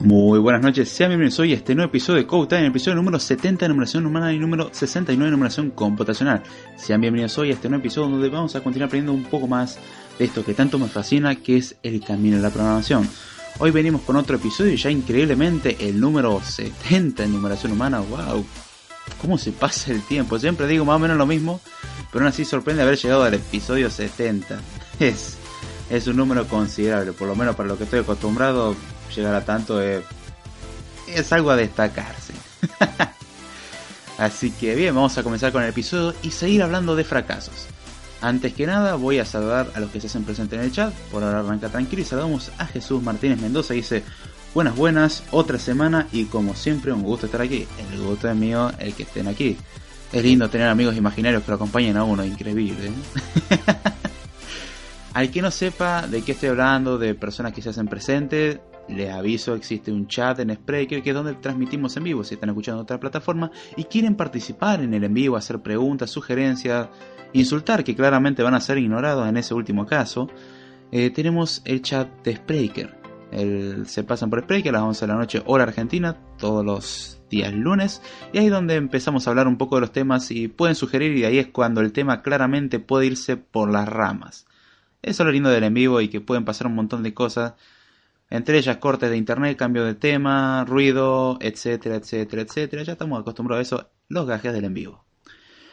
Muy buenas noches, sean bienvenidos hoy a este nuevo episodio de Code Time, episodio número 70 de numeración humana y número 69 de numeración computacional. Sean bienvenidos hoy a este nuevo episodio donde vamos a continuar aprendiendo un poco más de esto que tanto me fascina, que es el camino de la programación. Hoy venimos con otro episodio y ya increíblemente el número 70 en numeración humana, wow, cómo se pasa el tiempo. Siempre digo más o menos lo mismo, pero aún así sorprende haber llegado al episodio 70. Es, es un número considerable, por lo menos para lo que estoy acostumbrado llegar a tanto es, es algo a destacarse. Así que bien, vamos a comenzar con el episodio y seguir hablando de fracasos. Antes que nada, voy a saludar a los que se hacen presentes en el chat. Por ahora arranca tranquilo y saludamos a Jesús Martínez Mendoza. Dice: Buenas, buenas, otra semana y como siempre, un gusto estar aquí. El gusto es mío el que estén aquí. Es lindo tener amigos imaginarios que lo acompañen a uno, increíble. ¿eh? Al que no sepa de qué estoy hablando, de personas que se hacen presentes, les aviso, existe un chat en Spreaker que es donde transmitimos en vivo si están escuchando otra plataforma y quieren participar en el en vivo, hacer preguntas, sugerencias, insultar, que claramente van a ser ignorados en ese último caso. Eh, tenemos el chat de Spreaker. Se pasan por Spreaker a las 11 de la noche, hora argentina, todos los días lunes. Y ahí es donde empezamos a hablar un poco de los temas y pueden sugerir y ahí es cuando el tema claramente puede irse por las ramas. Eso es lo lindo del en vivo y que pueden pasar un montón de cosas entre ellas cortes de internet, cambio de tema, ruido, etcétera, etcétera, etcétera. Ya estamos acostumbrados a eso, los gajes del en vivo.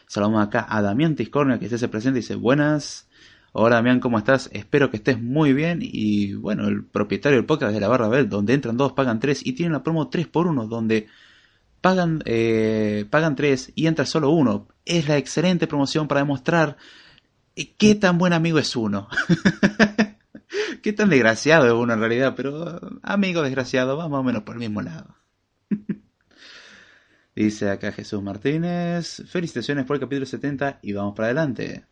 Saludamos acá a Damián Tiscornia que se presente y dice buenas. Hola Damián, ¿cómo estás? Espero que estés muy bien. Y bueno, el propietario del podcast de la Barra Bell, donde entran dos, pagan tres y tienen la promo 3x1, donde pagan, eh, pagan tres y entra solo uno. Es la excelente promoción para demostrar qué tan buen amigo es uno. Qué tan desgraciado es uno en realidad, pero amigo desgraciado, va más o menos por el mismo lado. Dice acá Jesús Martínez, felicitaciones por el capítulo 70 y vamos para adelante.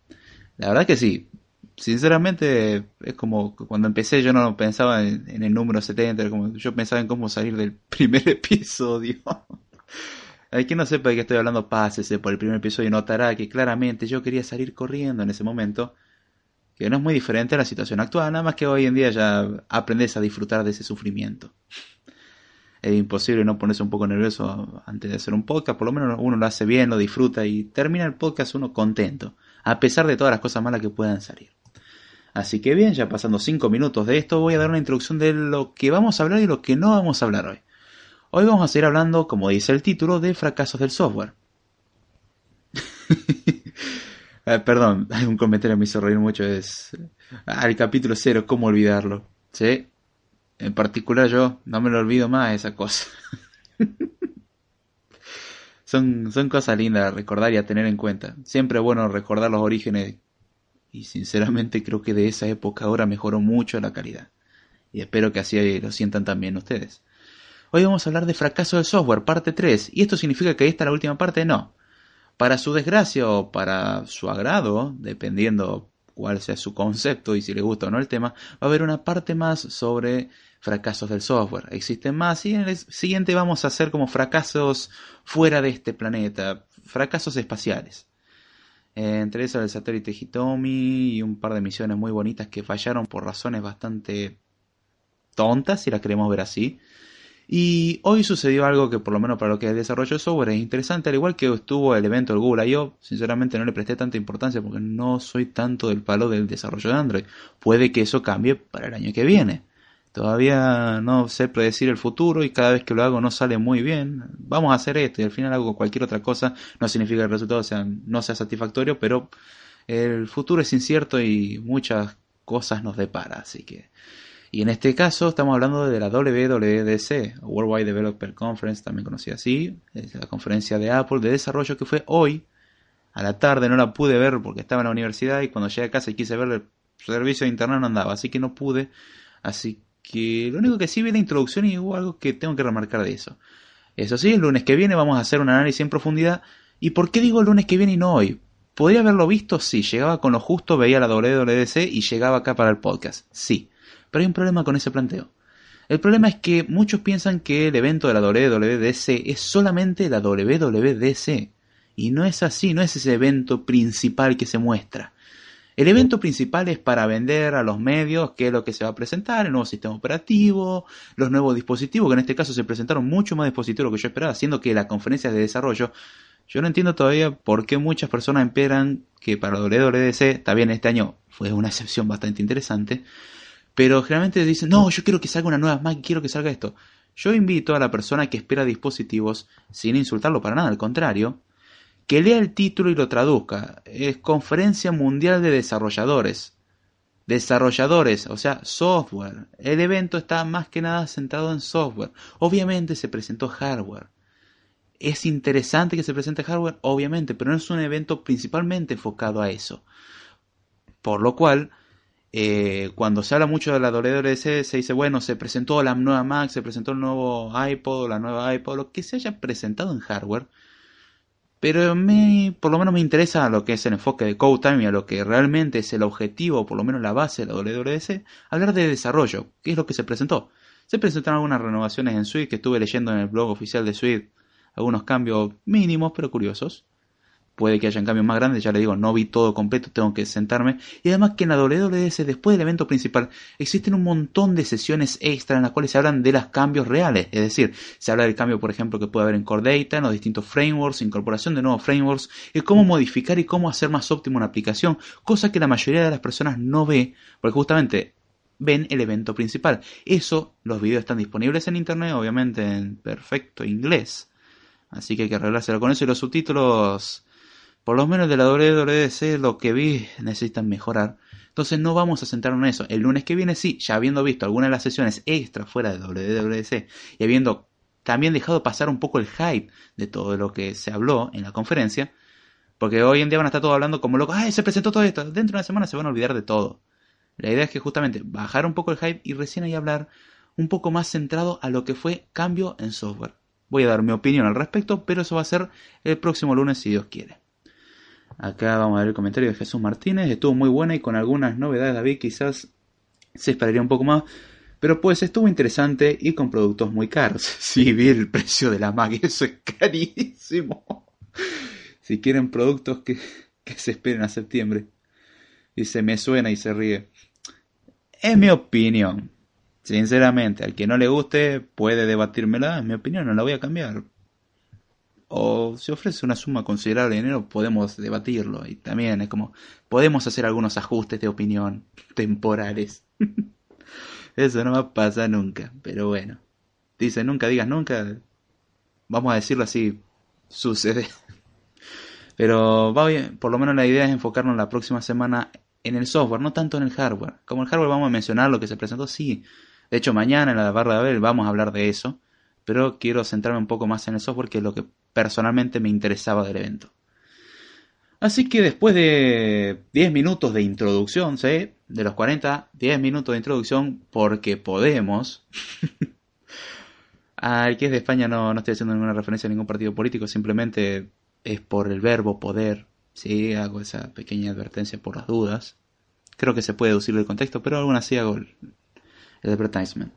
La verdad que sí, sinceramente es como cuando empecé yo no pensaba en, el número 70, como yo pensaba en cómo salir del primer episodio. Hay quien no sepa de qué estoy hablando, pásese por el primer episodio y notará que claramente yo quería salir corriendo en ese momento, que no es muy diferente a la situación actual, nada más que hoy en día ya aprendes a disfrutar de ese sufrimiento. Es imposible no ponerse un poco nervioso antes de hacer un podcast, por lo menos uno lo hace bien, lo disfruta y termina el podcast uno contento, a pesar de todas las cosas malas que puedan salir. Así que bien, ya pasando 5 minutos de esto, voy a dar una introducción de lo que vamos a hablar y lo que no vamos a hablar hoy. Hoy vamos a seguir hablando, como dice el título, de fracasos del software. Eh, perdón, hay un comentario que me hizo reír mucho, es... Ah, el capítulo 0, ¿cómo olvidarlo? ¿Sí? En particular yo, no me lo olvido más esa cosa. son, son cosas lindas a recordar y a tener en cuenta. Siempre es bueno recordar los orígenes y sinceramente creo que de esa época ahora mejoró mucho la calidad. Y espero que así lo sientan también ustedes. Hoy vamos a hablar de fracaso del software, parte 3. ¿Y esto significa que esta es la última parte? No. Para su desgracia o para su agrado, dependiendo cuál sea su concepto y si le gusta o no el tema, va a haber una parte más sobre fracasos del software. Existen más y en el siguiente vamos a hacer como fracasos fuera de este planeta, fracasos espaciales. Entre eso el satélite Hitomi y un par de misiones muy bonitas que fallaron por razones bastante tontas, si las queremos ver así. Y hoy sucedió algo que por lo menos para lo que es desarrollo de software es interesante, al igual que estuvo el evento del Google I.O., sinceramente no le presté tanta importancia porque no soy tanto del palo del desarrollo de Android. Puede que eso cambie para el año que viene. Todavía no sé predecir el futuro y cada vez que lo hago no sale muy bien. Vamos a hacer esto y al final hago cualquier otra cosa. No significa que el resultado sea, no sea satisfactorio, pero el futuro es incierto y muchas cosas nos depara. Así que. Y en este caso estamos hablando de la WWDC, Worldwide Developer Conference, también conocida así, es la conferencia de Apple de desarrollo que fue hoy a la tarde. No la pude ver porque estaba en la universidad y cuando llegué a casa y quise ver el servicio de internet no andaba, así que no pude. Así que lo único que sí vi la introducción y hubo algo que tengo que remarcar de eso. Eso sí, el lunes que viene vamos a hacer un análisis en profundidad. ¿Y por qué digo el lunes que viene y no hoy? ¿Podría haberlo visto? Sí, llegaba con lo justo, veía la WWDC y llegaba acá para el podcast. Sí, pero hay un problema con ese planteo. El problema es que muchos piensan que el evento de la WWDC es solamente la WWDC. Y no es así, no es ese evento principal que se muestra. El evento principal es para vender a los medios qué es lo que se va a presentar, el nuevo sistema operativo, los nuevos dispositivos, que en este caso se presentaron mucho más dispositivos de lo que yo esperaba, siendo que las conferencias de desarrollo, yo no entiendo todavía por qué muchas personas esperan que para WWDC, está bien, este año fue una excepción bastante interesante, pero generalmente dicen, no, yo quiero que salga una nueva Mac, quiero que salga esto. Yo invito a la persona que espera dispositivos, sin insultarlo para nada, al contrario, que lea el título y lo traduzca. Es Conferencia Mundial de Desarrolladores. Desarrolladores, o sea, software. El evento está más que nada centrado en software. Obviamente se presentó hardware. Es interesante que se presente hardware, obviamente, pero no es un evento principalmente enfocado a eso. Por lo cual, eh, cuando se habla mucho de la WWDC, se dice, bueno, se presentó la nueva Mac, se presentó el nuevo iPod, la nueva iPod, lo que se haya presentado en hardware pero me, por lo menos me interesa lo que es el enfoque de CodeTime y a lo que realmente es el objetivo, por lo menos la base de la WWDC, hablar de desarrollo, que es lo que se presentó. Se presentaron algunas renovaciones en Suite que estuve leyendo en el blog oficial de Suite, algunos cambios mínimos pero curiosos. Puede que hayan cambios más grandes, ya le digo, no vi todo completo, tengo que sentarme. Y además que en la WWDC, después del evento principal, existen un montón de sesiones extra en las cuales se hablan de los cambios reales. Es decir, se habla del cambio, por ejemplo, que puede haber en Core Data, en los distintos frameworks, incorporación de nuevos frameworks, y cómo modificar y cómo hacer más óptimo una aplicación, cosa que la mayoría de las personas no ve, porque justamente ven el evento principal. Eso, los videos están disponibles en internet, obviamente en perfecto inglés. Así que hay que arreglárselo con eso y los subtítulos por lo menos de la WWDC lo que vi necesitan mejorar. Entonces no vamos a centrarnos en eso. El lunes que viene sí, ya habiendo visto algunas de las sesiones extra fuera de WWDC y habiendo también dejado pasar un poco el hype de todo lo que se habló en la conferencia, porque hoy en día van a estar todos hablando como locos, ¡ay, se presentó todo esto! Dentro de una semana se van a olvidar de todo. La idea es que justamente bajar un poco el hype y recién ahí hablar un poco más centrado a lo que fue cambio en software. Voy a dar mi opinión al respecto, pero eso va a ser el próximo lunes si Dios quiere. Acá vamos a ver el comentario de Jesús Martínez. Estuvo muy buena y con algunas novedades, David. Quizás se esperaría un poco más. Pero pues estuvo interesante y con productos muy caros. Sí, vi el precio de la Mac eso es carísimo. Si quieren productos que, se esperen a septiembre. Se me suena y se ríe. Es mi opinión. Sinceramente, al que no le guste puede debatírmela. Es mi opinión, no la voy a cambiar. O si ofrece una suma considerable de dinero, podemos debatirlo. Y también es como, podemos hacer algunos ajustes de opinión temporales. Eso no va a pasar nunca, pero bueno. Dice, nunca digas nunca. Vamos a decirlo así, sucede. Pero va bien, por lo menos la idea es enfocarnos la próxima semana en el software, no tanto en el hardware. Como el hardware vamos a mencionar lo que se presentó, sí. De hecho, mañana en la barra de Abel vamos a hablar de eso. Pero quiero centrarme un poco más en el software, que es lo que personalmente me interesaba del evento. Así que después de 10 minutos de introducción, ¿sí? De los 40, 10 minutos de introducción, porque podemos. Al que es de España no, no estoy haciendo ninguna referencia a ningún partido político, simplemente es por el verbo poder. Sí, hago esa pequeña advertencia por las dudas. Creo que se puede deducir del contexto, pero aún así hago el, el advertisement.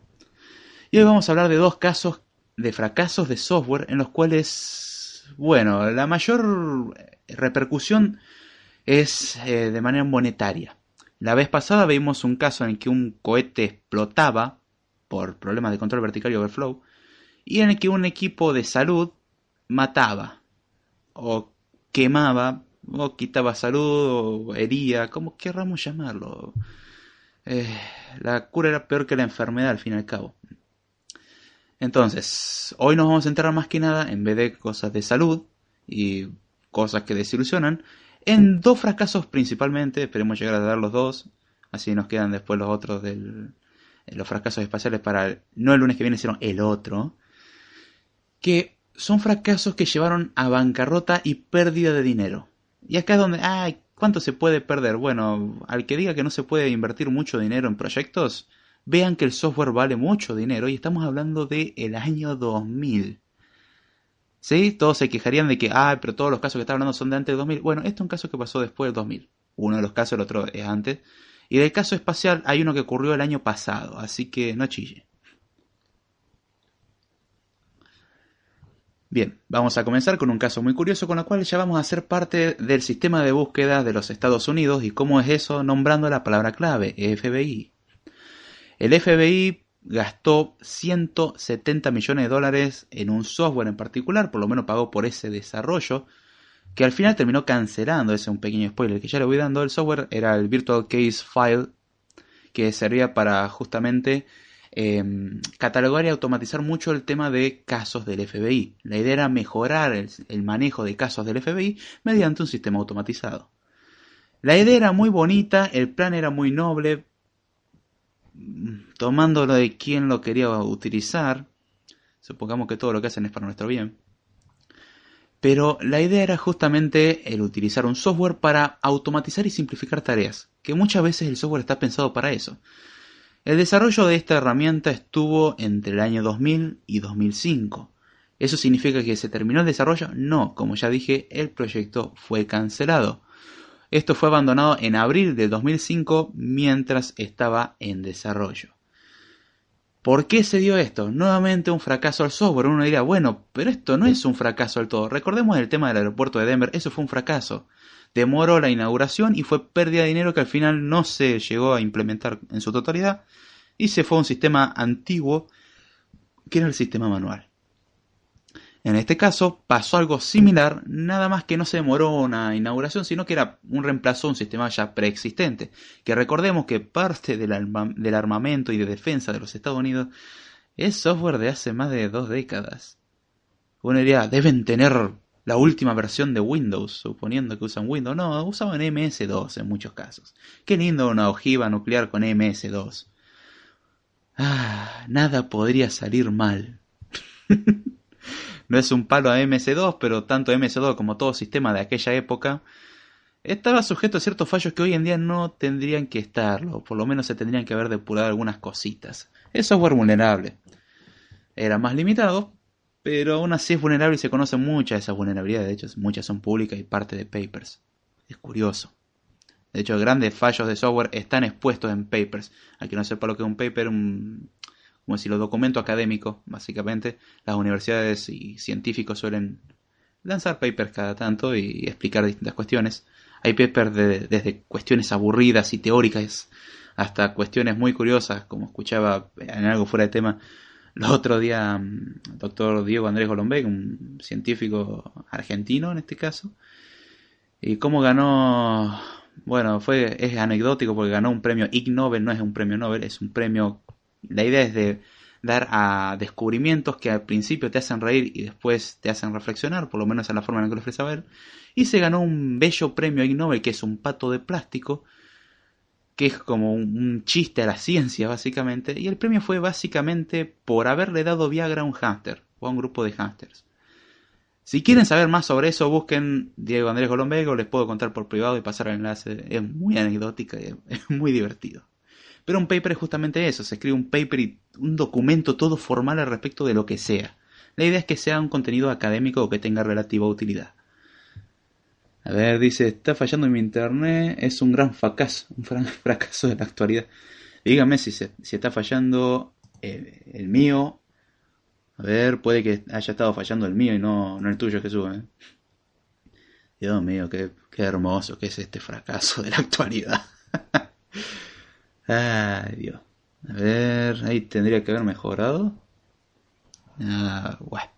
Y hoy vamos a hablar de dos casos de fracasos de software en los cuales, bueno, la mayor repercusión es eh, de manera monetaria. La vez pasada vimos un caso en el que un cohete explotaba por problemas de control vertical y overflow y en el que un equipo de salud mataba o quemaba o quitaba salud o hería, como querramos llamarlo. Eh, la cura era peor que la enfermedad al fin y al cabo. Entonces, hoy nos vamos a centrar más que nada, en vez de cosas de salud y cosas que desilusionan, en dos fracasos principalmente, esperemos llegar a dar los dos, así nos quedan después los otros del los fracasos espaciales para no el lunes que viene, sino el otro, que son fracasos que llevaron a bancarrota y pérdida de dinero. Y acá es donde, ay, ¿cuánto se puede perder? Bueno, al que diga que no se puede invertir mucho dinero en proyectos, vean que el software vale mucho dinero y estamos hablando del el año 2000. ¿Sí? Todos se quejarían de que, ah, pero todos los casos que están hablando son de antes del 2000. Bueno, esto es un caso que pasó después del 2000. Uno de los casos, el otro es antes. Y del caso espacial hay uno que ocurrió el año pasado, así que no chille. Bien, vamos a comenzar con un caso muy curioso con el cual ya vamos a ser parte del sistema de búsqueda de los Estados Unidos y cómo es eso nombrando la palabra clave, FBI. El FBI gastó 170 millones de dólares en un software en particular, por lo menos pagó por ese desarrollo, que al final terminó cancelando, ese es un pequeño spoiler que ya le voy dando, el software era el Virtual Case File, que servía para justamente em, catalogar y automatizar mucho el tema de casos del FBI. La idea era mejorar el manejo de casos del FBI mediante un sistema automatizado. La idea era muy bonita, el plan era muy noble, tomándolo de quien lo quería utilizar, supongamos que todo lo que hacen es para nuestro bien, pero la idea era justamente el utilizar un software para automatizar y simplificar tareas, que muchas veces el software está pensado para eso. El desarrollo de esta herramienta estuvo entre el año 2000 y 2005. ¿Eso significa que se terminó el desarrollo? No, como ya dije, el proyecto fue cancelado. Esto fue abandonado en abril de 2005 mientras estaba en desarrollo. ¿Por qué se dio esto? Nuevamente un fracaso al software. Uno dirá, bueno, pero esto no es un fracaso del todo. Recordemos el tema del aeropuerto de Denver, eso fue un fracaso. Demoró la inauguración y fue pérdida de dinero que al final no se llegó a implementar en su totalidad y se fue a un sistema antiguo que era el sistema manual. En este caso pasó algo similar, nada más que no se demoró una inauguración, sino que era un reemplazo a un sistema ya preexistente. Que recordemos que parte del, armamento y de defensa de los Estados Unidos es software de hace más de dos décadas. Uno diría, deben tener la última versión de Windows, suponiendo que usan Windows. No, usaban MS2 en muchos casos. Qué lindo una ojiva nuclear con MS2. Ah, nada podría salir mal. No es un palo a MS2, pero tanto MS2 como todo sistema de aquella época estaba sujeto a ciertos fallos que hoy en día no tendrían que estarlo, por lo menos se tendrían que haber depurado algunas cositas. Es software vulnerable. Era más limitado, pero aún así es vulnerable y se conocen muchas de esas vulnerabilidades. De hecho, muchas son públicas y parte de papers. Es curioso. De hecho, grandes fallos de software están expuestos en papers. Hay que no sepa lo que es un paper, un, como si lo documento académico, básicamente. Las universidades y científicos suelen lanzar papers cada tanto y explicar distintas cuestiones. Hay papers desde cuestiones aburridas y teóricas hasta cuestiones muy curiosas, como escuchaba en algo fuera de tema el otro día, mm, doctor Diego Andrés Golombé, un científico argentino en este caso, y cómo ganó, bueno, fue es anecdótico porque ganó un premio Ig Nobel, no es un premio Nobel, es un premio, la idea es de dar a descubrimientos que al principio te hacen reír y después te hacen reflexionar, por lo menos en la forma en la que lo ofrece ver, y se ganó un bello premio Ig Nobel que es un pato de plástico, que es como un, chiste a la ciencia, básicamente. Y el premio fue básicamente por haberle dado Viagra a un hámster o a un grupo de hámsters. Si quieren saber más sobre eso, busquen Diego Andrés Golombego, les puedo contar por privado y pasar el enlace. Es muy anecdótica y es muy divertido. Pero un paper es justamente eso, se escribe un paper y un documento todo formal al respecto de lo que sea. La idea es que sea un contenido académico o que tenga relativa utilidad. A ver, dice, está fallando mi internet, es un gran fracaso, un fracaso de la actualidad. Dígame si, se, si está fallando eh, el mío. A ver, puede que haya estado fallando el mío y no, no el tuyo, Jesús. ¿eh? Dios mío, qué, qué hermoso que es este fracaso de la actualidad. Ay, Dios. A ver, ahí tendría que haber mejorado. Ah, bueno.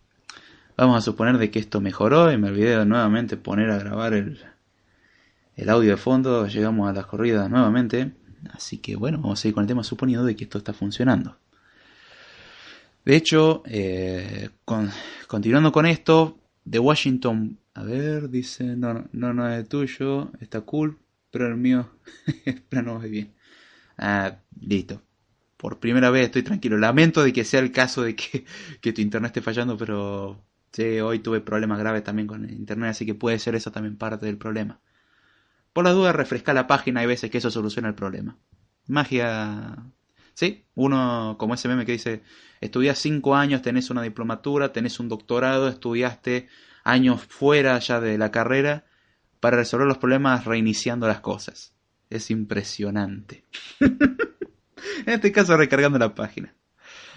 Vamos a suponer de que esto mejoró y me olvidé de nuevamente poner a grabar el, el audio de fondo. Llegamos a las corridas nuevamente. Así que bueno, vamos a seguir con el tema suponiendo de que esto está funcionando. De hecho, eh, continuando con esto, The Washington, a ver, dice, no, no, no es tuyo, está cool, pero el mío, pero no es bien. Ah, listo. Por primera vez estoy tranquilo. Lamento de que sea el caso de que, tu internet esté fallando, pero Sí, hoy tuve problemas graves también con internet, así que puede ser eso también parte del problema. Por las dudas, refresca la página, hay veces que eso soluciona el problema. Magia. Sí, uno como ese meme que dice: estudias cinco años, tenés una diplomatura, tenés un doctorado, estudiaste años fuera ya de la carrera para resolver los problemas reiniciando las cosas. Es impresionante. en este caso, recargando la página.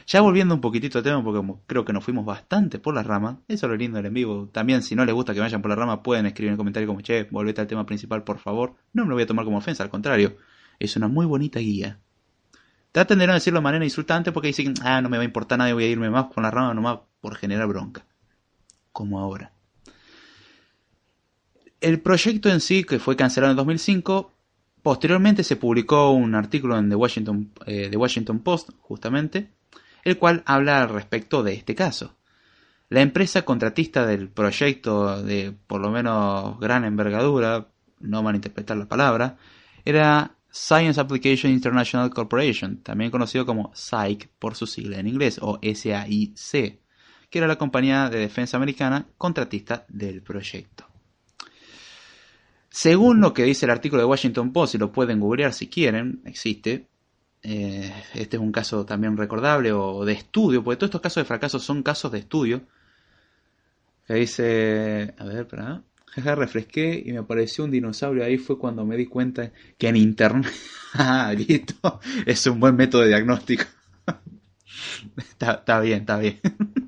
Ya volviendo un poquitito al tema, porque creo que nos fuimos bastante por la rama, eso es lo lindo del en vivo. También, si no les gusta que vayan por la rama, pueden escribir en el comentario como, che, volvete al tema principal, por favor. No me lo voy a tomar como ofensa, al contrario, es una muy bonita guía. Traten de no decirlo de manera insultante porque dicen, ah, no me va a importar nada, voy a irme más por la rama nomás por generar bronca. Como ahora. El proyecto en sí, que fue cancelado en 2005, posteriormente se publicó un artículo en The Washington, eh, Washington Post, justamente, el cual habla al respecto de este caso. La empresa contratista del proyecto de por lo menos gran envergadura, no malinterpretar la palabra, era Science Application International Corporation, también conocido como SAIC por su sigla en inglés, o SAIC, que era la compañía de defensa americana contratista del proyecto. Según lo que dice el artículo de Washington Post, y lo pueden googlear si quieren, existe, eh, este es un caso también recordable o de estudio, porque todos estos casos de fracaso son casos de estudio. Que dice, a ver, para, jaja, refresqué y me apareció un dinosaurio. Ahí fue cuando me di cuenta que en internet, ah, listo, es un buen método de diagnóstico. está, está bien, está bien.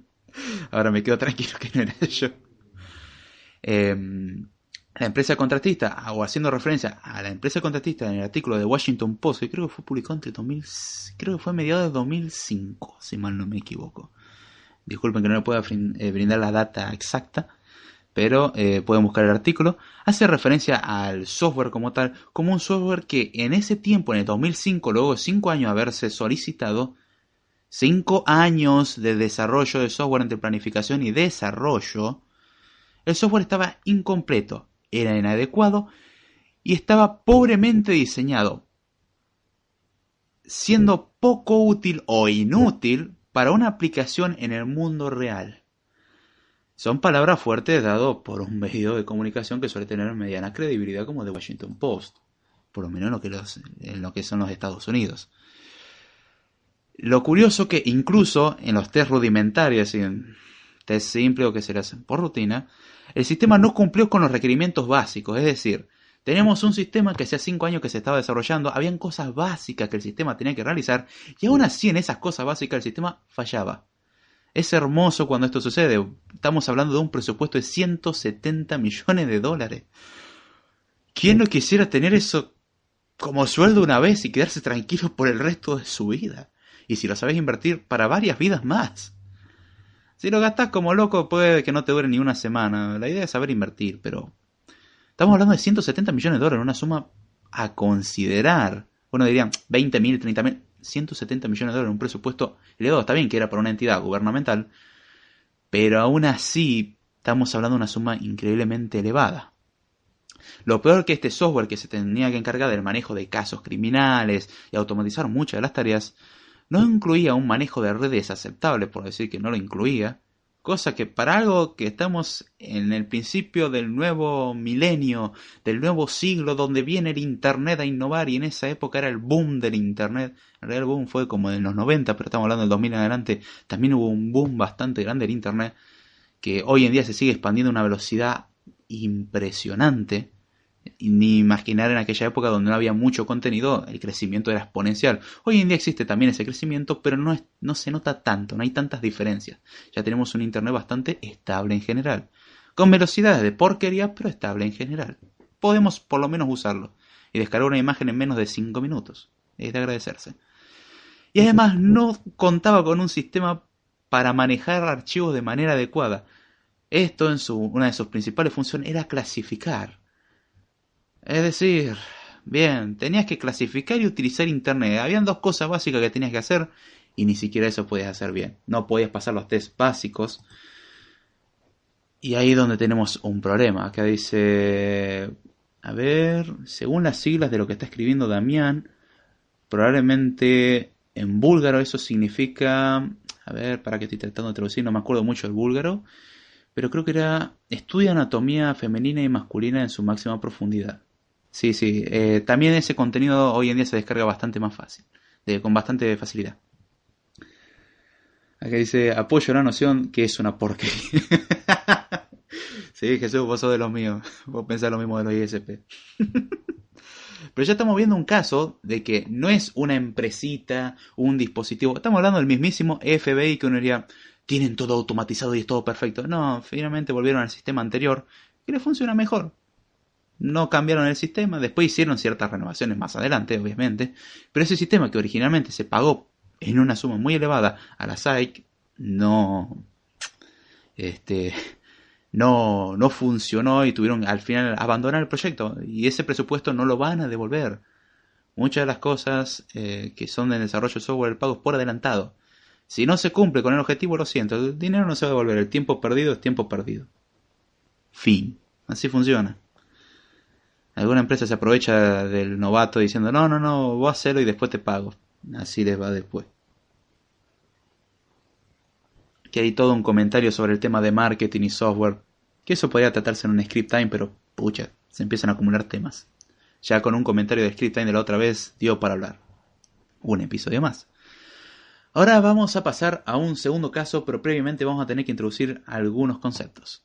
Ahora me quedo tranquilo que no era yo. Eh, la empresa contratista, o haciendo referencia a la empresa contratista en el artículo de Washington Post, que creo que fue publicado entre 2000, creo que fue mediados de 2005, si mal no me equivoco. Disculpen que no le pueda eh, brindar la data exacta, pero eh, pueden buscar el artículo. Hace referencia al software como tal, como un software que en ese tiempo, en el 2005, luego de 5 años de haberse solicitado, 5 años de desarrollo de software entre planificación y desarrollo, el software estaba incompleto, era inadecuado y estaba pobremente diseñado, siendo poco útil o inútil para una aplicación en el mundo real. Son palabras fuertes dadas por un medio de comunicación que suele tener mediana credibilidad como The Washington Post, por lo menos en lo que, en son los Estados Unidos. Lo curioso que incluso en los test rudimentarios, test simple o que se le hacen por rutina, el sistema no cumplió con los requerimientos básicos, es decir, teníamos un sistema que hacía 5 años que se estaba desarrollando, habían cosas básicas que el sistema tenía que realizar y aún así en esas cosas básicas el sistema fallaba. Es hermoso cuando esto sucede. Estamos hablando de un presupuesto de 170 millones de dólares. ¿Quién no quisiera tener eso como sueldo una vez y quedarse tranquilo por el resto de su vida? Y si lo sabes invertir para varias vidas más. Si lo gastas como loco puede que no te dure ni una semana. La idea es saber invertir, pero... Estamos hablando de 170 millones de dólares, una suma a considerar. Bueno, dirían 20 mil, 30 mil. 170 millones de dólares, un presupuesto elevado. Está bien que era para una entidad gubernamental, pero aún así estamos hablando de una suma increíblemente elevada. Lo peor que este software que se tenía que encargar del manejo de casos criminales y automatizar muchas de las tareas, no incluía un manejo de redes aceptable, por decir que no lo incluía, Cosa que para algo que estamos en el principio del nuevo milenio, del nuevo siglo donde viene el Internet a innovar y en esa época era el boom del Internet. El boom fue como en los 90, pero estamos hablando del 2000 en adelante. También hubo un boom bastante grande del Internet que hoy en día se sigue expandiendo a una velocidad impresionante ni imaginar en aquella época donde no había mucho contenido, el crecimiento era exponencial. Hoy en día existe también ese crecimiento, pero no, no se nota tanto, no hay tantas diferencias. Ya tenemos un Internet bastante estable en general. Con velocidades de porquería, pero estable en general. Podemos por lo menos usarlo. Y descargar una imagen en menos de 5 minutos. Es de agradecerse. Y además no contaba con un sistema para manejar archivos de manera adecuada. Esto en su, una de sus principales funciones era clasificar es decir, bien, tenías que clasificar y utilizar Internet. Habían dos cosas básicas que tenías que hacer y ni siquiera eso podías hacer bien. No podías pasar los test básicos. Y ahí es donde tenemos un problema. Acá dice, a ver, según las siglas de lo que está escribiendo Damián, probablemente en búlgaro eso significa, a ver, para que estoy tratando de traducir, no me acuerdo mucho del búlgaro, pero creo que era estudia anatomía femenina y masculina en su máxima profundidad. Sí, sí. Eh, también ese contenido hoy en día se descarga bastante más fácil, con bastante facilidad. Acá dice, apoyo la noción que es una porquería. sí, Jesús, vos sos de los míos. Vos pensás lo mismo de los ISP. Pero ya estamos viendo un caso de que no es una empresita, un dispositivo. Estamos hablando del mismísimo FBI que uno diría, tienen todo automatizado y es todo perfecto. No, finalmente volvieron al sistema anterior que le funciona mejor no cambiaron el sistema, después hicieron ciertas renovaciones más adelante, obviamente, pero ese sistema que originalmente se pagó en una suma muy elevada a la SAIC no este no, no funcionó y tuvieron al final abandonar el proyecto y ese presupuesto no lo van a devolver. Muchas de las cosas eh, que son del desarrollo de software el pago es por adelantado. Si no se cumple con el objetivo, lo siento, el dinero no se va a devolver, el tiempo perdido es tiempo perdido. Fin. Así funciona. Alguna empresa se aprovecha del novato diciendo, no, no, no, voy a hacerlo y después te pago. Así les va después. Que hay todo un comentario sobre el tema de marketing y software. Que eso podría tratarse en un script time, pero pucha, se empiezan a acumular temas. Ya con un comentario de script time de la otra vez dio para hablar. Un episodio más. Ahora vamos a pasar a un segundo caso, pero previamente vamos a tener que introducir algunos conceptos.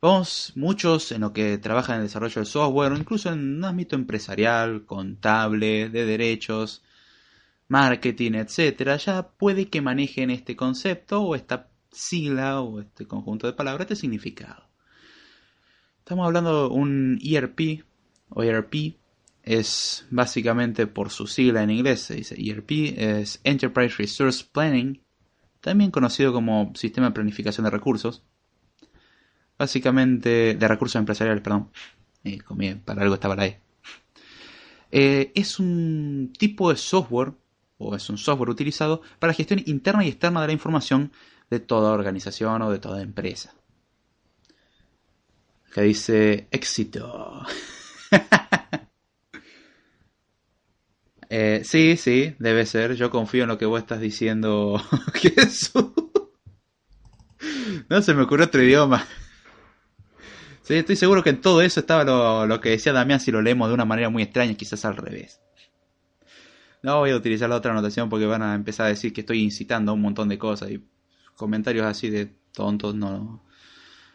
Vamos muchos en lo que trabajan en el desarrollo del software, o incluso en un ámbito empresarial, contable, de derechos, marketing, etcétera, ya puede que manejen este concepto o esta sigla o este conjunto de palabras, este significado. Estamos hablando de un ERP o ERP es básicamente por su sigla en inglés, se dice ERP, es Enterprise Resource Planning, también conocido como Sistema de Planificación de Recursos básicamente de recursos empresariales, perdón, eh, para algo estaba la E. Eh, es un tipo de software, o es un software utilizado para gestión interna y externa de la información de toda organización o de toda empresa. Que dice éxito. eh, sí, sí, debe ser. Yo confío en lo que vos estás diciendo. No se me ocurre otro idioma. Sí, estoy seguro que en todo eso estaba lo, que decía Damián si lo leemos de una manera muy extraña, quizás al revés. No voy a utilizar la otra anotación porque van a empezar a decir que estoy incitando a un montón de cosas y comentarios así de tontos, no.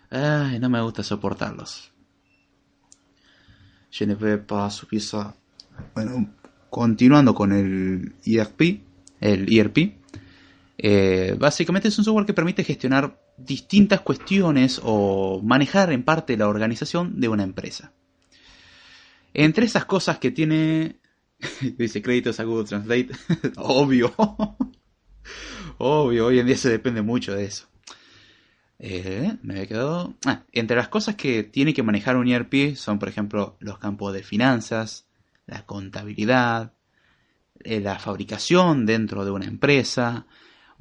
Ay, no me gusta soportarlos. Vais pas subir ça. Bueno, continuando con el ERP, el ERP, eh, básicamente es un software que permite gestionar distintas cuestiones o manejar en parte la organización de una empresa. Entre esas cosas que tiene, dice créditos a Google Translate, obvio, obvio, hoy en día se depende mucho de eso. Eh, me había quedado. Ah, entre las cosas que tiene que manejar un ERP son, por ejemplo, los campos de finanzas, la contabilidad, eh, la fabricación dentro de una empresa,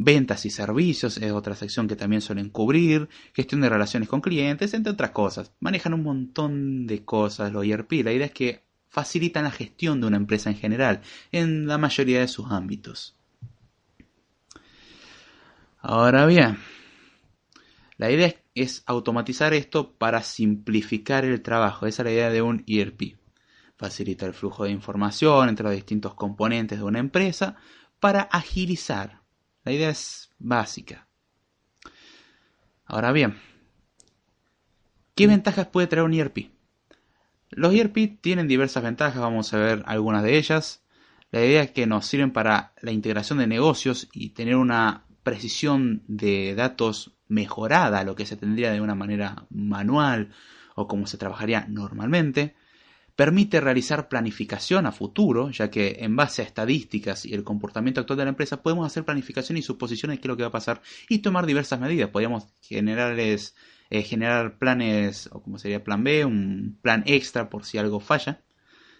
ventas y servicios es otra sección que también suelen cubrir, gestión de relaciones con clientes, entre otras cosas. Manejan un montón de cosas los ERP. La idea es que facilitan la gestión de una empresa en general, en la mayoría de sus ámbitos. Ahora bien, la idea es automatizar esto para simplificar el trabajo. Esa es la idea de un ERP. Facilita el flujo de información entre los distintos componentes de una empresa para agilizar. La idea es básica. Ahora bien, ¿qué ventajas puede traer un ERP? Los ERP tienen diversas ventajas, vamos a ver algunas de ellas. La idea es que nos sirven para la integración de negocios y tener una precisión de datos mejorada a lo que se tendría de una manera manual o como se trabajaría normalmente. Permite realizar planificación a futuro, ya que en base a estadísticas y el comportamiento actual de la empresa podemos hacer planificación y suposiciones de qué es lo que va a pasar y tomar diversas medidas. Podríamos generarles, eh, generar planes, o como sería plan B, un plan extra por si algo falla.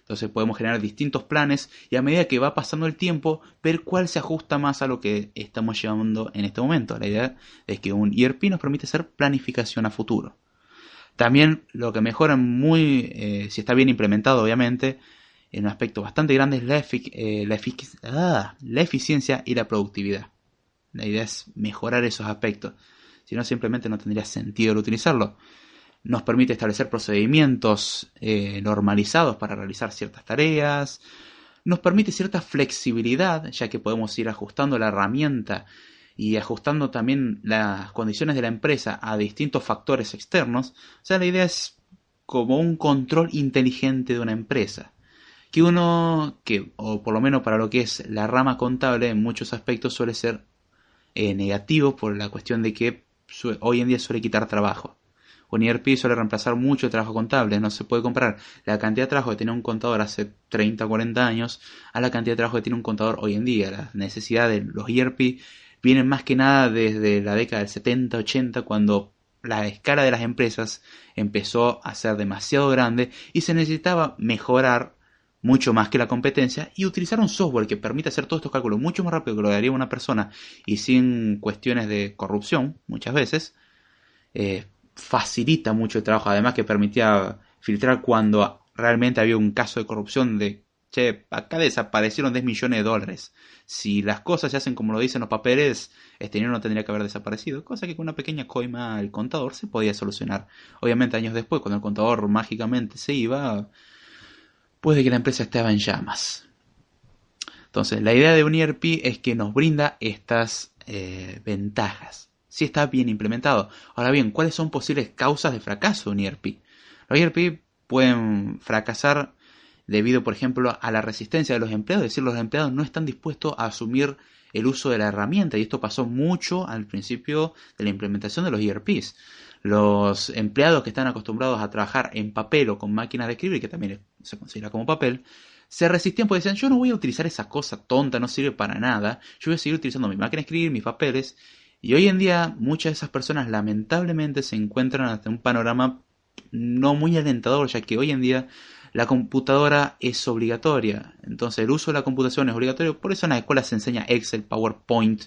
Entonces podemos generar distintos planes y a medida que va pasando el tiempo, ver cuál se ajusta más a lo que estamos llevando en este momento. La idea es que un ERP nos permite hacer planificación a futuro. También lo que mejora muy, eh, si está bien implementado obviamente, en un aspecto bastante grande es la, eh, ah, la eficiencia y la productividad. La idea es mejorar esos aspectos. Si no, simplemente no tendría sentido el utilizarlo nos permite establecer procedimientos eh, normalizados para realizar ciertas tareas, nos permite cierta flexibilidad, ya que podemos ir ajustando la herramienta y ajustando también las condiciones de la empresa a distintos factores externos. O sea, la idea es como un control inteligente de una empresa. Que uno, que, o por lo menos para lo que es la rama contable, en muchos aspectos suele ser eh, negativo por la cuestión de que hoy en día suele quitar trabajo. Un ERP suele reemplazar mucho trabajo contable. No se puede comparar la cantidad de trabajo que tenía un contador hace 30 o 40 años a la cantidad de trabajo que tiene un contador hoy en día. Las necesidades de los ERP vienen más que nada desde la década del 70, 80, cuando la escala de las empresas empezó a ser demasiado grande y se necesitaba mejorar mucho más que la competencia y utilizar un software que permita hacer todos estos cálculos mucho más rápido que lo haría una persona y sin cuestiones de corrupción muchas veces eh, facilita mucho el trabajo, además que permitía filtrar cuando realmente había un caso de corrupción de, che, acá desaparecieron 10 millones de dólares. Si las cosas se hacen como lo dicen los papeles, este dinero no tendría que haber desaparecido, cosa que con una pequeña coima al contador se podía solucionar. Obviamente años después, cuando el contador mágicamente se iba, puede que la empresa estaba en llamas. Entonces, la idea de un ERP es que nos brinda estas eh, ventajas si está bien implementado. Ahora bien, ¿cuáles son posibles causas de fracaso de un ERP? Los ERP pueden fracasar debido, por ejemplo, a la resistencia de los empleados, es decir, los empleados no están dispuestos a asumir el uso de la herramienta y esto pasó mucho al principio de la implementación de los ERPs. Los empleados que están acostumbrados a trabajar en papel o con máquinas de escribir, que también se considera como papel, se resistían porque decían, yo no voy a utilizar esa cosa tonta, no sirve para nada, yo voy a seguir utilizando mi máquina de escribir, mis papeles, y hoy en día muchas de esas personas lamentablemente se encuentran ante un panorama no muy alentador, ya que hoy en día la computadora es obligatoria. Entonces el uso de la computación es obligatorio, por eso en la escuela se enseña Excel, PowerPoint,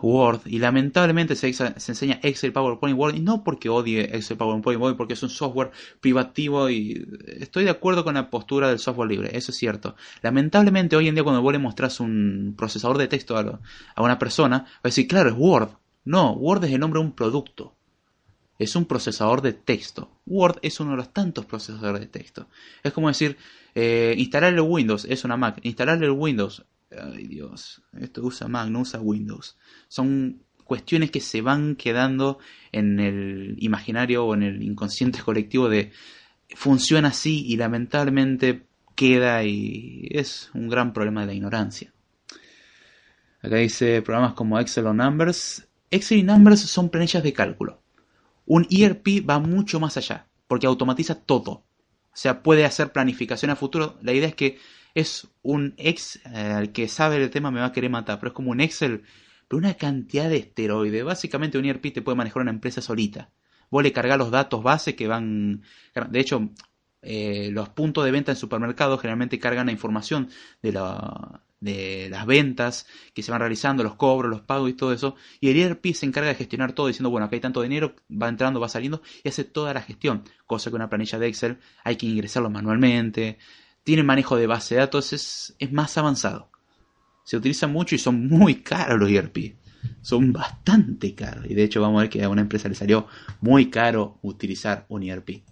Word y lamentablemente se, enseña Excel, PowerPoint, Word y no porque odie Excel, PowerPoint, Word, porque es un software privativo y estoy de acuerdo con la postura del software libre, eso es cierto. Lamentablemente hoy en día cuando vos le mostrás un procesador de texto a, a una persona, va a decir, claro, es Word. No, Word es el nombre de un producto. Es un procesador de texto. Word es uno de los tantos procesadores de texto. Es como decir, eh, instalarle Windows es una Mac. Instalarle el Windows Ay Dios, esto usa Mac, no usa Windows. Son cuestiones que se van quedando en el imaginario o en el inconsciente colectivo de funciona así y lamentablemente queda y es un gran problema de la ignorancia. Acá dice programas como Excel o Numbers. Excel y Numbers son planillas de cálculo. Un ERP va mucho más allá, porque automatiza todo. O sea, puede hacer planificación a futuro. La idea es que es un ex, eh, que sabe el tema me va a querer matar, pero es como un Excel, pero una cantidad de esteroides. Básicamente un ERP te puede manejar una empresa solita. Vos le cargas los datos base que van... De hecho, eh, los puntos de venta en supermercados generalmente cargan la información de, la, de las ventas que se van realizando, los cobros, los pagos y todo eso. Y el ERP se encarga de gestionar todo diciendo, bueno, acá hay tanto dinero, va entrando, va saliendo y hace toda la gestión. Cosa que una planilla de Excel hay que ingresarlo manualmente, tiene manejo de base de datos, es, es más avanzado. Se utiliza mucho y son muy caros los ERP. Son bastante caros. Y de hecho vamos a ver que a una empresa le salió muy caro utilizar un ERP.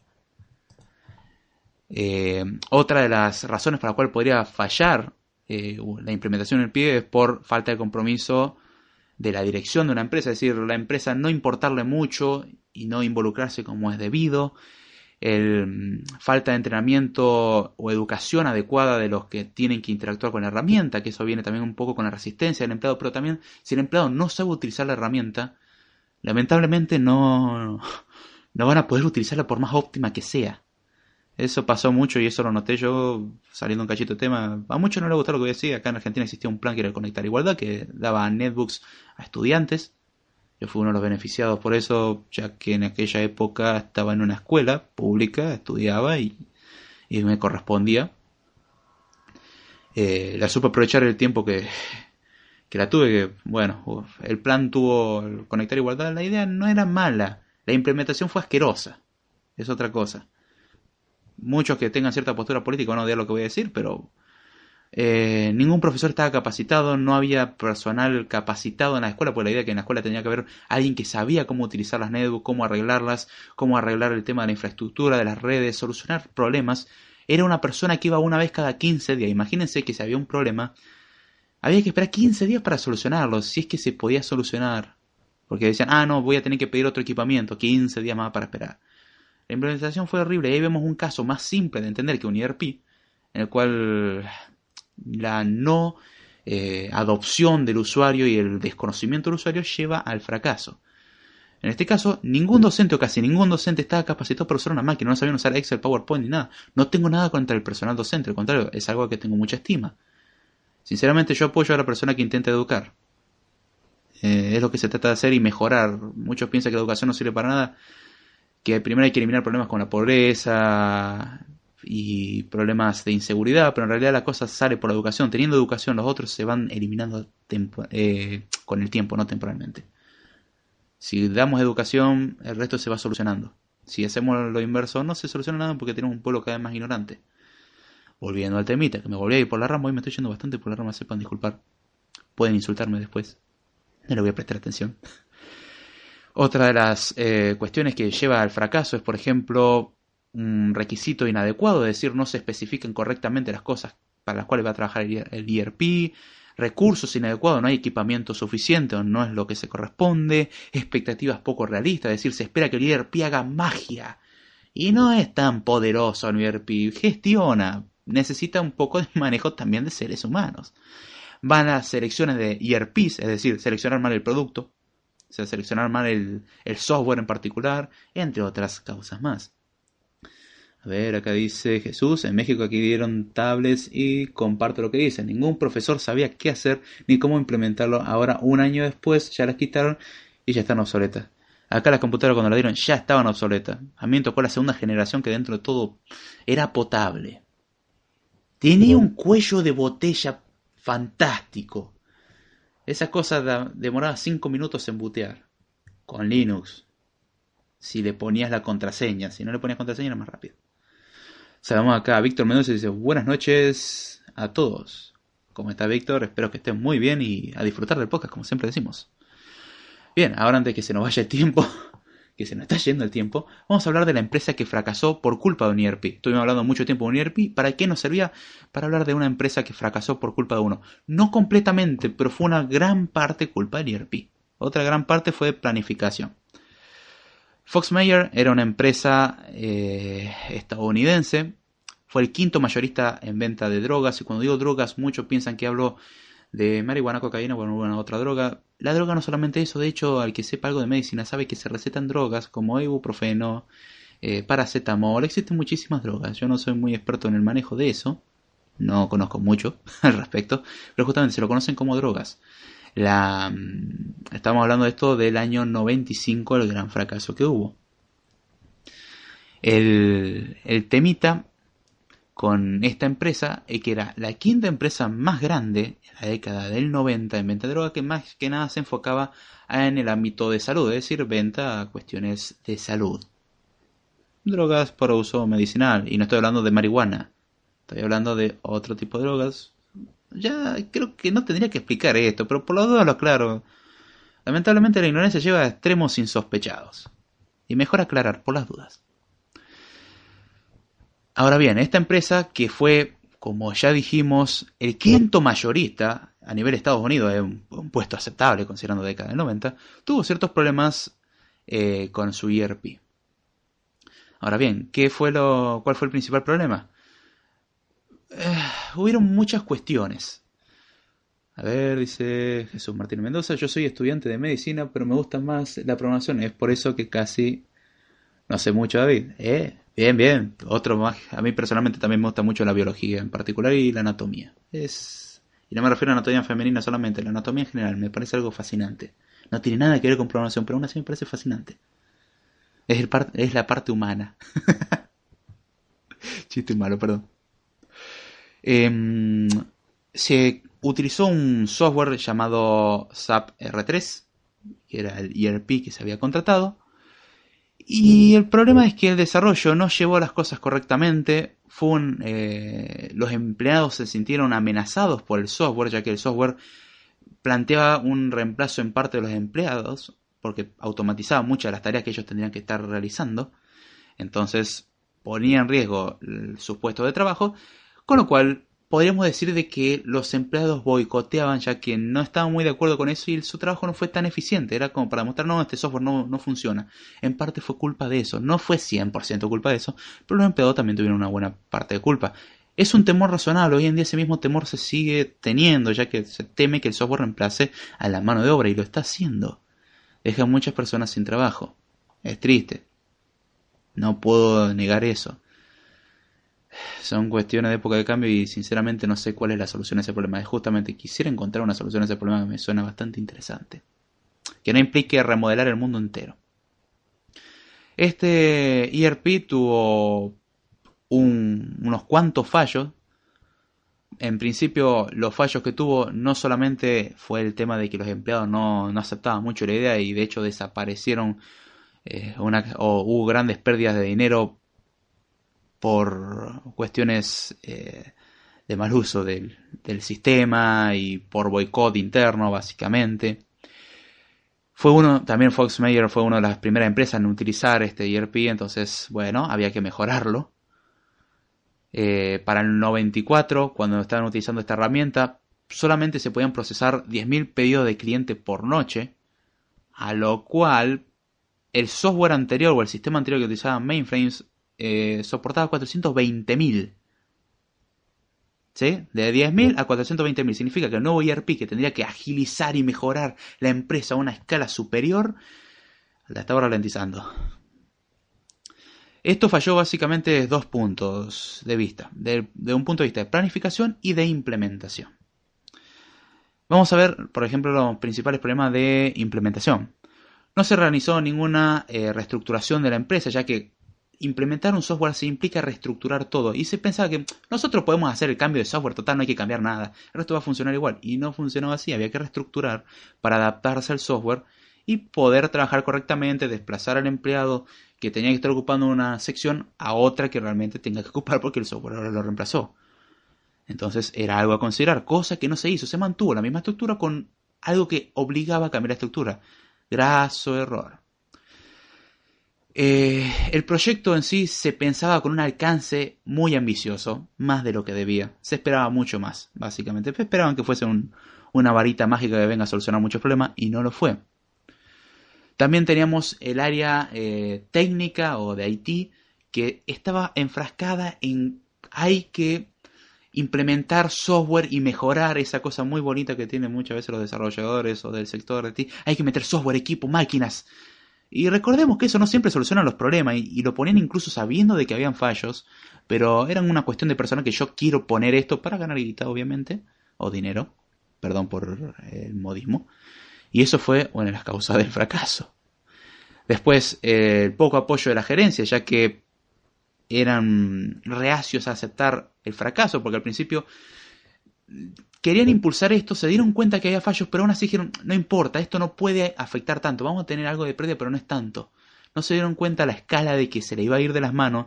Eh, otra de las razones para la cual podría fallar eh, la implementación del ERP es por falta de compromiso de la dirección de una empresa, es decir, la empresa no importarle mucho y no involucrarse como es debido, el, mm, falta de entrenamiento o educación adecuada de los que tienen que interactuar con la herramienta, que eso viene también un poco con la resistencia del empleado, pero también si el empleado no sabe utilizar la herramienta, lamentablemente no, no van a poder utilizarla por más óptima que sea. Eso pasó mucho y eso lo noté yo saliendo un cachito de tema. A muchos no les gustó lo que decía. Acá en Argentina existía un plan que era Conectar Igualdad que daba netbooks a estudiantes yo fui uno de los beneficiados por eso, ya que en aquella época estaba en una escuela pública, estudiaba y, me correspondía. Eh, la supe aprovechar el tiempo que, que la tuve, que bueno, el plan tuvo conectar igualdad, la idea no era mala, la implementación fue asquerosa, es otra cosa. Muchos que tengan cierta postura política van a odiar lo que voy a decir, pero eh, ningún profesor estaba capacitado, no había personal capacitado en la escuela, porque la idea es que en la escuela tenía que haber alguien que sabía cómo utilizar las netbooks, cómo arreglarlas, cómo arreglar el tema de la infraestructura, de las redes, solucionar problemas. Era una persona que iba una vez cada 15 días. Imagínense que si había un problema, había que esperar 15 días para solucionarlo, si es que se podía solucionar. Porque decían, ah, no, voy a tener que pedir otro equipamiento, 15 días más para esperar. La implementación fue horrible. Y ahí vemos un caso más simple de entender que un ERP, en el cual la no eh, adopción del usuario y el desconocimiento del usuario lleva al fracaso. En este caso, ningún docente o casi ningún docente estaba capacitado para usar una máquina, no sabían usar Excel, PowerPoint ni nada. No tengo nada contra el personal docente, al contrario, es algo que tengo mucha estima. Sinceramente yo apoyo a la persona que intenta educar. Eh, es lo que se trata de hacer y mejorar. Muchos piensan que la educación no sirve para nada, que primero hay que eliminar problemas con la pobreza, y problemas de inseguridad, pero en realidad la cosa sale por la educación. Teniendo educación, los otros se van eliminando eh, con el tiempo, no temporalmente. Si damos educación, el resto se va solucionando. Si hacemos lo inverso, no se soluciona nada porque tenemos un pueblo cada vez más ignorante. Volviendo al temita, que me volví a ir por la rama, hoy me estoy yendo bastante por la rama, sepan disculpar. Pueden insultarme después. No le voy a prestar atención. Otra de las eh, cuestiones que lleva al fracaso es, por ejemplo, un requisito inadecuado, es decir, no se especifican correctamente las cosas para las cuales va a trabajar el ERP, recursos inadecuados, no hay equipamiento suficiente o no es lo que se corresponde, expectativas poco realistas, es decir, se espera que el ERP haga magia y no es tan poderoso el ERP, gestiona, necesita un poco de manejo también de seres humanos. Van a selecciones de ERPs, es decir, seleccionar mal el producto, o sea, seleccionar mal el software en particular, entre otras causas más. A ver, acá dice Jesús, en México aquí dieron tablets y comparto lo que dice. Ningún profesor sabía qué hacer ni cómo implementarlo. Ahora, un año después, ya las quitaron y ya están obsoletas. Acá las computadoras cuando las dieron ya estaban obsoletas. A mí me tocó la segunda generación que dentro de todo era potable. Tenía un cuello de botella fantástico. Esa cosa demoraba 5 minutos en bootear. Con Linux. Si le ponías la contraseña. Si no le ponías contraseña era más rápido. Saludamos acá a Víctor Mendoza y dice buenas noches a todos. ¿Cómo está Víctor? Espero que estén muy bien y a disfrutar del podcast, como siempre decimos. Bien, ahora antes que se nos vaya el tiempo, que se nos está yendo el tiempo, vamos a hablar de la empresa que fracasó por culpa de un ERP. Estuvimos hablando mucho tiempo de un ERP. ¿Para qué nos servía? Para hablar de una empresa que fracasó por culpa de uno. No completamente, pero fue una gran parte culpa del ERP. Otra gran parte fue planificación. Fox Mayer era una empresa eh, estadounidense, fue el quinto mayorista en venta de drogas, y cuando digo drogas muchos piensan que hablo de marihuana, cocaína o alguna otra droga. La droga no solamente eso, de hecho, al que sepa algo de medicina sabe que se recetan drogas como ibuprofeno, eh, paracetamol, existen muchísimas drogas. Yo no soy muy experto en el manejo de eso, no conozco mucho al respecto, pero justamente se lo conocen como drogas. La, mm, estamos hablando de esto del año 95, el gran fracaso que hubo. El, el temita con esta empresa, eh, que era la quinta empresa más grande en la década del 90 en venta de droga, que más que nada se enfocaba en el ámbito de salud, es decir, venta a cuestiones de salud. Drogas por uso medicinal, y no estoy hablando de marihuana, estoy hablando de otro tipo de drogas. Ya creo que no tendría que explicar esto, pero por la duda lo aclaro. Lamentablemente la ignorancia lleva a extremos insospechados. Y mejor aclarar por las dudas. Ahora bien, esta empresa que fue, como ya dijimos, el quinto mayorista a nivel de Estados Unidos, es un, puesto aceptable considerando década del 90, tuvo ciertos problemas eh, con su ERP. Ahora bien, ¿qué fue lo, ¿cuál fue el principal problema? Eh, hubieron muchas cuestiones. A ver, dice Jesús Martín Mendoza, yo soy estudiante de medicina, pero me gusta más la programación. Es por eso que casi no sé mucho, David. Eh, Bien, bien. Otro más. A mí personalmente también me gusta mucho la biología en particular y la anatomía. Es. Y no me refiero a anatomía femenina solamente, la anatomía en general me parece algo fascinante. No tiene nada que ver con programación, pero aún así me parece fascinante. Es, el es la parte humana. Chiste malo, perdón. Em, se utilizó un software llamado SAP R3, que era el ERP que se había contratado, y el problema es que el desarrollo no llevó las cosas correctamente. Fue eh, los empleados se sintieron amenazados por el software, ya que el software planteaba un reemplazo en parte de los empleados, porque automatizaba muchas de las tareas que ellos tendrían que estar realizando. Entonces ponía en riesgo su puesto de trabajo, con lo cual podríamos decir de que los empleados boicoteaban ya que no estaban muy de acuerdo con eso y su trabajo no fue tan eficiente. Era como para mostrar, no, este software no, no funciona. En parte fue culpa de eso. No fue 100% culpa de eso, pero los empleados también tuvieron una buena parte de culpa. Es un temor razonable. Hoy en día ese mismo temor se sigue teniendo, ya que se teme que el software reemplace a la mano de obra y lo está haciendo. Deja a muchas personas sin trabajo. Es triste. No puedo negar eso son cuestiones de época de cambio y sinceramente no sé cuál es la solución a ese problema. Es justamente quisiera encontrar una solución a ese problema que me suena bastante interesante. Que no implique remodelar el mundo entero. Este ERP tuvo unos cuantos fallos. En principio, los fallos que tuvo no solamente fue el tema de que los empleados no, aceptaban mucho la idea y de hecho desaparecieron eh, o hubo grandes pérdidas de dinero por cuestiones eh, de mal uso del, sistema y por boicot interno, básicamente. Fue uno, también Fox Mayer fue una de las primeras empresas en utilizar este ERP, entonces, bueno, había que mejorarlo. Eh, para el 94, cuando estaban utilizando esta herramienta, solamente se podían procesar 10.000 pedidos de cliente por noche, a lo cual el software anterior o el sistema anterior que utilizaban mainframes eh, soportaba 420.000. ¿Sí? De 10.000 a 420.000. Significa que el nuevo ERP que tendría que agilizar y mejorar la empresa a una escala superior, la estaba ralentizando. Esto falló básicamente desde dos puntos de vista. De, un punto de vista de planificación y de implementación. Vamos a ver, por ejemplo, los principales problemas de implementación. No se realizó ninguna eh, reestructuración de la empresa, ya que implementar un software se implica reestructurar todo. Y se pensaba que nosotros podemos hacer el cambio de software, total, no hay que cambiar nada. El resto va a funcionar igual. Y no funcionaba así, había que reestructurar para adaptarse al software y poder trabajar correctamente, desplazar al empleado que tenía que estar ocupando una sección a otra que realmente tenga que ocupar porque el software ahora lo reemplazó. Entonces era algo a considerar, cosa que no se hizo, se mantuvo la misma estructura con algo que obligaba a cambiar la estructura. Graso error. Eh, el proyecto en sí se pensaba con un alcance muy ambicioso, más de lo que debía. Se esperaba mucho más, básicamente. Esperaban que fuese una varita mágica que venga a solucionar muchos problemas y no lo fue. También teníamos el área eh, técnica o de IT que estaba enfrascada en hay que implementar software y mejorar esa cosa muy bonita que tienen muchas veces los desarrolladores o del sector de IT. Hay que meter software, equipo, máquinas. Y recordemos que eso no siempre soluciona los problemas y, lo ponían incluso sabiendo de que habían fallos, pero eran una cuestión de persona que yo quiero poner esto para ganar guita, obviamente, o dinero, perdón por el modismo. Y eso fue una de las causas del fracaso. Después, eh, el poco apoyo de la gerencia, ya que eran reacios a aceptar el fracaso, porque al principio querían impulsar esto, se dieron cuenta que había fallos, pero aún así dijeron, no importa, esto no puede afectar tanto, vamos a tener algo de pérdida, pero no es tanto. No se dieron cuenta la escala de que se le iba a ir de las manos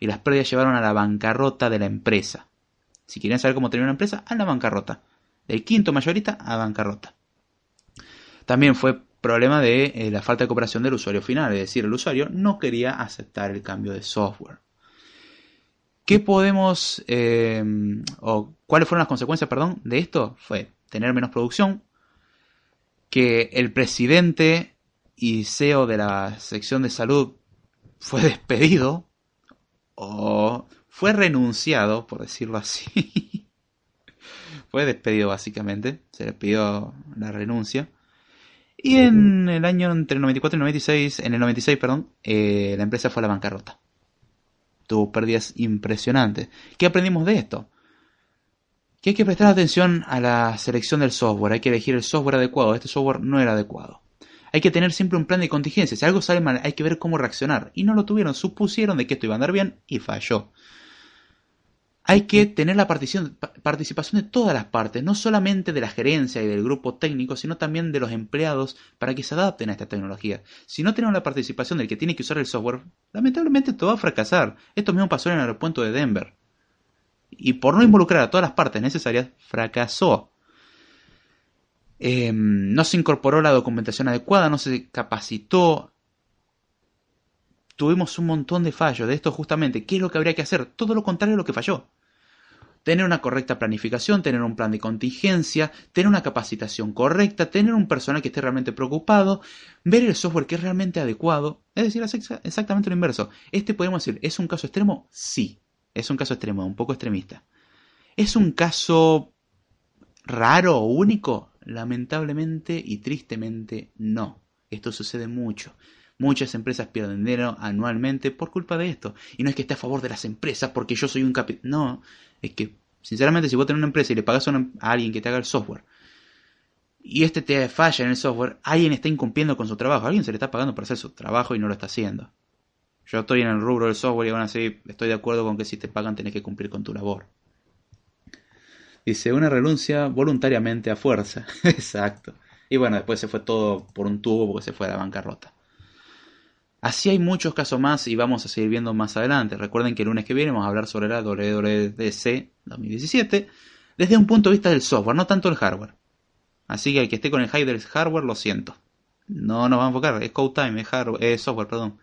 y las pérdidas llevaron a la bancarrota de la empresa. Si quieren saber cómo tener una empresa, a la bancarrota. Del quinto mayorista a bancarrota. También fue problema de eh, la falta de cooperación del usuario final, es decir, el usuario no quería aceptar el cambio de software. ¿Qué podemos, eh, o cuáles fueron las consecuencias, perdón, de esto? Fue tener menos producción, que el presidente y CEO de la sección de salud fue despedido, o fue renunciado, por decirlo así. fue despedido básicamente, se le pidió la renuncia. Y en el año entre el 94 y el 96, en el 96, perdón, eh, la empresa fue a la bancarrota tuvo pérdidas impresionantes. ¿Qué aprendimos de esto? Que hay que prestar atención a la selección del software, hay que elegir el software adecuado, este software no era adecuado. Hay que tener siempre un plan de contingencia, si algo sale mal hay que ver cómo reaccionar, y no lo tuvieron, supusieron de que esto iba a andar bien y falló hay que tener la participación de todas las partes, no solamente de la gerencia y del grupo técnico, sino también de los empleados para que se adapten a esta tecnología. Si no tenemos la participación del que tiene que usar el software, lamentablemente todo va a fracasar. Esto mismo pasó en el aeropuerto de Denver. Y por no involucrar a todas las partes necesarias, fracasó. Em, no se incorporó la documentación adecuada, no se capacitó. Tuvimos un montón de fallos de esto justamente. ¿Qué es lo que habría que hacer? Todo lo contrario a lo que falló tener una correcta planificación, tener un plan de contingencia, tener una capacitación correcta, tener un personal que esté realmente preocupado, ver el software que es realmente adecuado, es decir, exactamente lo inverso. Este podemos decir, ¿es un caso extremo? Sí, es un caso extremo, un poco extremista. ¿Es un caso raro o único? Lamentablemente y tristemente no. Esto sucede mucho. Muchas empresas pierden dinero anualmente por culpa de esto. Y no es que esté a favor de las empresas porque yo soy un capital. No, es que, sinceramente, si vos tenés una empresa y le pagas a, alguien que te haga el software y este te falla en el software, alguien está incumpliendo con su trabajo. Alguien se le está pagando para hacer su trabajo y no lo está haciendo. Yo estoy en el rubro del software y van a decir, estoy de acuerdo con que si te pagan tenés que cumplir con tu labor. Dice, una renuncia voluntariamente a fuerza. Exacto. Y bueno, después se fue todo por un tubo porque se fue a la bancarrota. Así hay muchos casos más y vamos a seguir viendo más adelante. Recuerden que el lunes que viene vamos a hablar sobre la WWDC 2017 desde un punto de vista del software, no tanto el hardware. Así que el que esté con el hype del hardware, lo siento. No nos va a enfocar, es code time, es, hardware, software, perdón.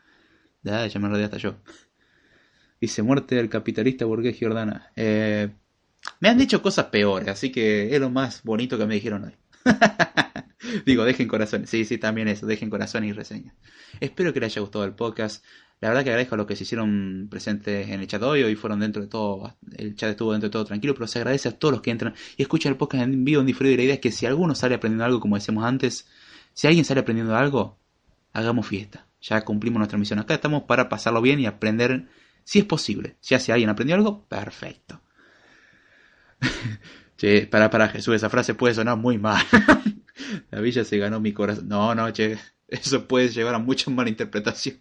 Ya, ya me rodeé hasta yo. Dice muerte del capitalista burgués Giordana. Eh, me han dicho cosas peores, así que es lo más bonito que me dijeron hoy. Digo, dejen corazones. Sí, sí, también eso. Dejen corazones y reseñas. Espero que les haya gustado el podcast. La verdad que agradezco a los que se hicieron presentes en el chat hoy. Hoy fueron dentro de todo. El chat estuvo dentro de todo tranquilo. Pero se agradece a todos los que entran y escuchan el podcast en vivo, en diferido. Y la idea es que si alguno sale aprendiendo algo, como decíamos antes, si alguien sale aprendiendo algo, hagamos fiesta. Ya cumplimos nuestra misión acá. Estamos para pasarlo bien y aprender si es posible. Si hace alguien aprendió algo, perfecto. che, para, para Jesús, esa frase puede sonar muy mal. La villa se ganó mi corazón. No, no, che, eso puede llevar a mucha mala interpretación.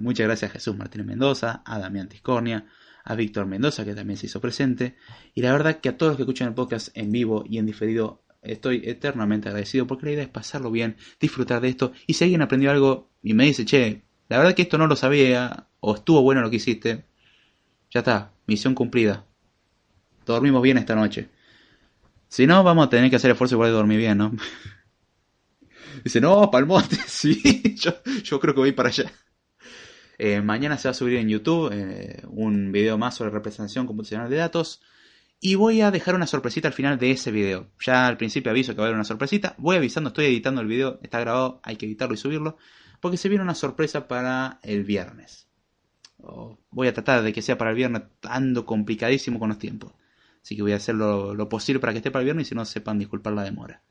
Muchas gracias a Jesús Martínez Mendoza, a Damián Tiscornia, a Víctor Mendoza, que también se hizo presente. Y la verdad que a todos los que escuchan el podcast en vivo y en diferido, estoy eternamente agradecido porque la idea es pasarlo bien, disfrutar de esto. Y si alguien aprendió algo y me dice, che, la verdad que esto no lo sabía, o estuvo bueno lo que hiciste, ya está, misión cumplida. Dormimos bien esta noche. Si no, vamos a tener que hacer esfuerzo igual de dormir bien, ¿no? Dice, no, Palmonte, sí, yo, creo que voy para allá. Eh, mañana se va a subir en YouTube eh, un video más sobre representación computacional de datos. Y voy a dejar una sorpresita al final de ese video. Ya al principio aviso que va a haber una sorpresita. Voy avisando, estoy editando el video, está grabado, hay que editarlo y subirlo. Porque se viene una sorpresa para el viernes. voy a tratar de que sea para el viernes, ando complicadísimo con los tiempos. Así que voy a hacer lo, lo posible para que esté para el viernes y si no sepan disculpar la demora.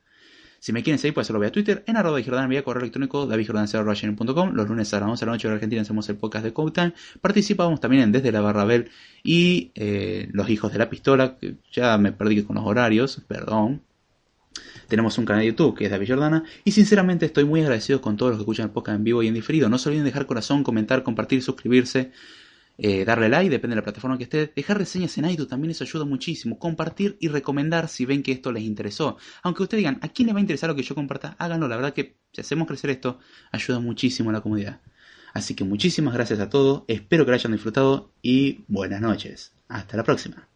Si me quieren seguir, pueden hacerlo vía Twitter, en arroba Jordán, vía correo electrónico, davidjordan.com. Los lunes a las 11 de la noche de Argentina hacemos el podcast de Code Participamos también en Desde la Barra Bell y eh, Los Hijos de la Pistola, que ya me perdí con los horarios, perdón. Tenemos un canal de YouTube que es David Jordana. Y sinceramente estoy muy agradecido con todos los que escuchan el podcast en vivo y en diferido. No se olviden dejar corazón, comentar, compartir, suscribirse. Eh, darle like, depende de la plataforma que esté, dejar reseñas en iTunes también eso ayuda muchísimo, compartir y recomendar si ven que esto les interesó. Aunque ustedes digan, ¿a quién le va a interesar lo que yo comparta? Háganlo, la verdad que si hacemos crecer esto, ayuda muchísimo a la comunidad. Así que muchísimas gracias a todos, espero que lo hayan disfrutado y buenas noches. Hasta la próxima.